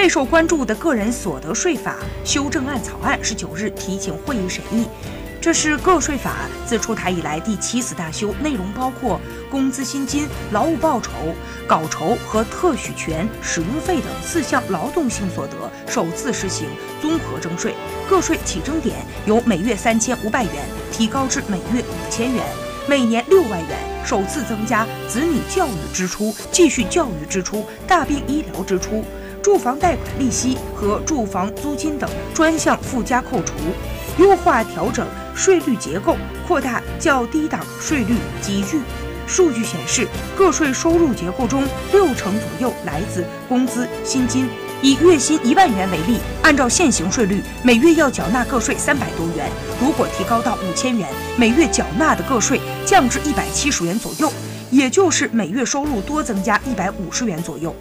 备受关注的个人所得税法修正案草案十九日提请会议审议。这是个税法自出台以来第七次大修，内容包括工资薪金、劳务报酬、稿酬和特许权使用费等四项劳动性所得首次实行综合征税，个税起征点由每月三千五百元提高至每月五千元，每年六万元，首次增加子女教育支出、继续教育支出、大病医疗支出、住房贷款利息和住房租金等专项附加扣除。优化调整税率结构，扩大较低档税率集聚。数据显示，个税收入结构中六成左右来自工资薪金。以月薪一万元为例，按照现行税率，每月要缴纳个税三百多元。如果提高到五千元，每月缴纳的个税降至一百七十元左右，也就是每月收入多增加一百五十元左右。